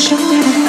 Show me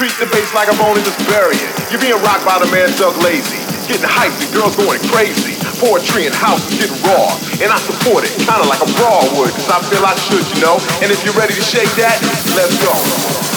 like a bone and just bury it. You're being rocked by the man Doug Lazy. Getting hyped, the girls going crazy. Poetry and house is getting raw. And I support it, kinda like a raw would, cause I feel I should, you know. And if you're ready to shake that, let's go.